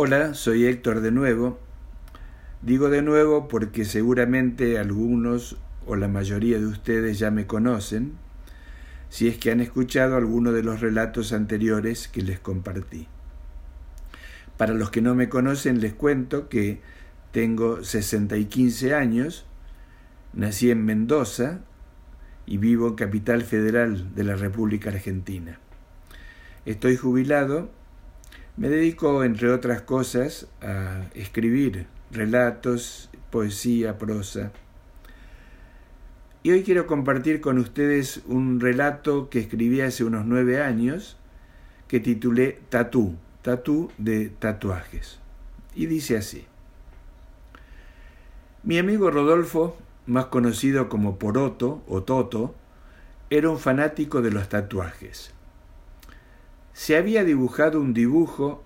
Hola, soy Héctor de nuevo. Digo de nuevo porque seguramente algunos o la mayoría de ustedes ya me conocen, si es que han escuchado alguno de los relatos anteriores que les compartí. Para los que no me conocen les cuento que tengo 60 y 15 años, nací en Mendoza y vivo en Capital Federal de la República Argentina. Estoy jubilado me dedico, entre otras cosas, a escribir relatos, poesía, prosa. Y hoy quiero compartir con ustedes un relato que escribí hace unos nueve años, que titulé Tatú, Tatú de tatuajes. Y dice así. Mi amigo Rodolfo, más conocido como Poroto o Toto, era un fanático de los tatuajes se había dibujado un dibujo,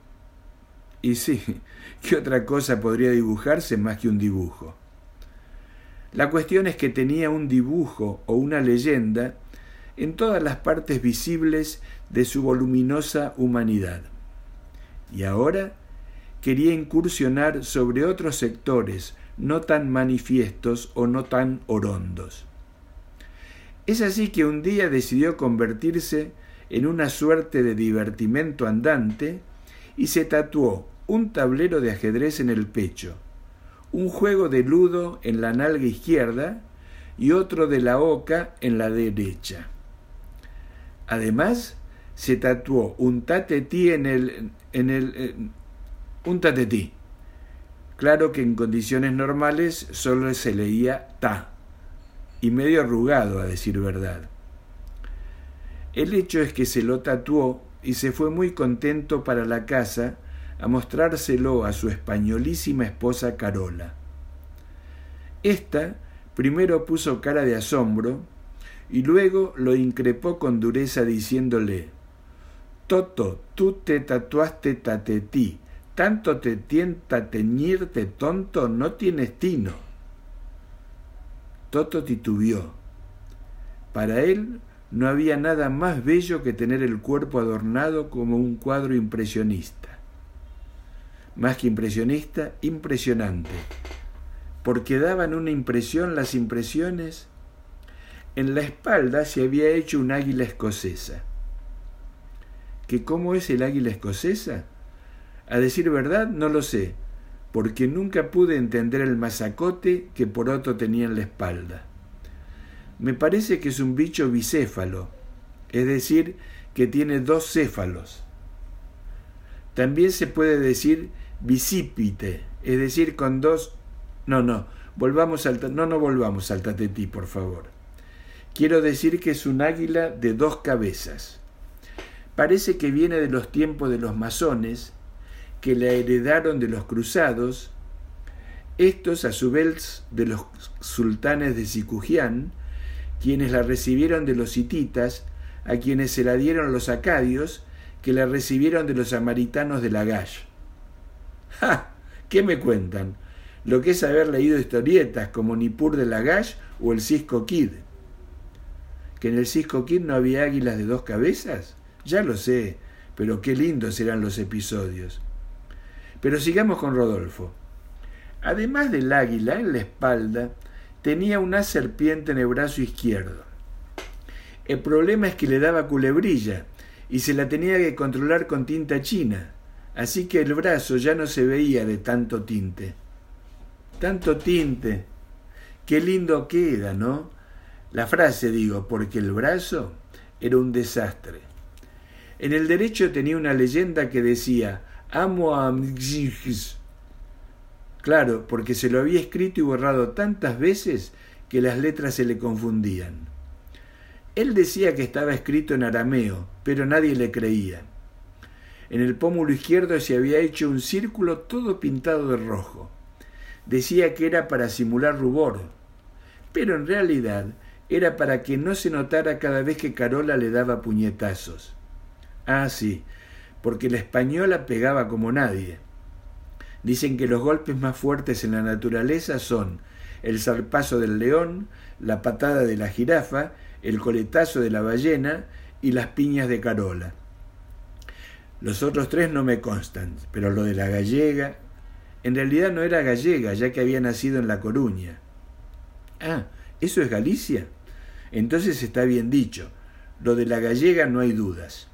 y sí, ¿qué otra cosa podría dibujarse más que un dibujo? La cuestión es que tenía un dibujo o una leyenda en todas las partes visibles de su voluminosa humanidad. Y ahora quería incursionar sobre otros sectores no tan manifiestos o no tan orondos. Es así que un día decidió convertirse en una suerte de divertimento andante y se tatuó un tablero de ajedrez en el pecho, un juego de ludo en la nalga izquierda y otro de la oca en la derecha. Además, se tatuó un tatetí en el, en el un tatetí. Claro que en condiciones normales solo se leía ta y medio arrugado a decir verdad. El hecho es que se lo tatuó y se fue muy contento para la casa a mostrárselo a su españolísima esposa Carola. Esta primero puso cara de asombro y luego lo increpó con dureza diciéndole Toto, tú te tatuaste tatetí, tanto te tienta teñirte tonto, no tienes tino. Toto titubeó. Para él no había nada más bello que tener el cuerpo adornado como un cuadro impresionista. Más que impresionista, impresionante, porque daban una impresión las impresiones. En la espalda se había hecho un águila escocesa. ¿Que cómo es el águila escocesa? A decir verdad, no lo sé, porque nunca pude entender el masacote que por otro tenía en la espalda me parece que es un bicho bicéfalo, es decir, que tiene dos céfalos. También se puede decir bicípite, es decir, con dos... No, no, volvamos al... No, no volvamos al tatetí, por favor. Quiero decir que es un águila de dos cabezas. Parece que viene de los tiempos de los masones, que la heredaron de los cruzados, estos a su vez de los sultanes de Sicujián, quienes la recibieron de los hititas, a quienes se la dieron los acadios, que la recibieron de los samaritanos de Lagash. ¡Ja! ¿Qué me cuentan? Lo que es haber leído historietas como Nippur de Lagash o el Cisco Kid. ¿Que en el Cisco Kid no había águilas de dos cabezas? Ya lo sé, pero qué lindos eran los episodios. Pero sigamos con Rodolfo. Además del águila en la espalda, tenía una serpiente en el brazo izquierdo. El problema es que le daba culebrilla y se la tenía que controlar con tinta china, así que el brazo ya no se veía de tanto tinte. Tanto tinte. Qué lindo queda, ¿no? La frase digo, porque el brazo era un desastre. En el derecho tenía una leyenda que decía, amo a Claro, porque se lo había escrito y borrado tantas veces que las letras se le confundían. Él decía que estaba escrito en arameo, pero nadie le creía. En el pómulo izquierdo se había hecho un círculo todo pintado de rojo. Decía que era para simular rubor, pero en realidad era para que no se notara cada vez que Carola le daba puñetazos. Ah, sí, porque la española pegaba como nadie. Dicen que los golpes más fuertes en la naturaleza son el zarpazo del león, la patada de la jirafa, el coletazo de la ballena y las piñas de Carola. Los otros tres no me constan, pero lo de la gallega, en realidad no era gallega, ya que había nacido en La Coruña. Ah, ¿eso es Galicia? Entonces está bien dicho. Lo de la gallega no hay dudas.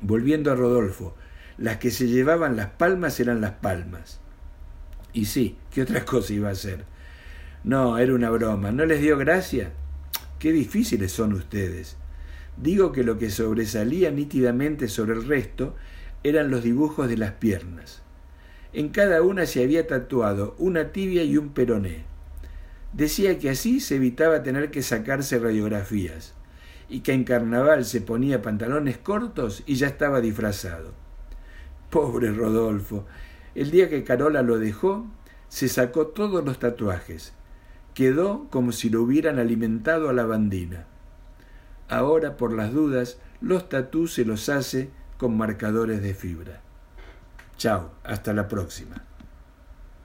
Volviendo a Rodolfo, las que se llevaban las palmas eran las palmas. Y sí, ¿qué otra cosa iba a ser? No, era una broma. ¿No les dio gracia? Qué difíciles son ustedes. Digo que lo que sobresalía nítidamente sobre el resto eran los dibujos de las piernas. En cada una se había tatuado una tibia y un peroné. Decía que así se evitaba tener que sacarse radiografías y que en carnaval se ponía pantalones cortos y ya estaba disfrazado. Pobre Rodolfo. El día que Carola lo dejó, se sacó todos los tatuajes. Quedó como si lo hubieran alimentado a la bandina. Ahora, por las dudas, los tatús se los hace con marcadores de fibra. Chao, hasta la próxima.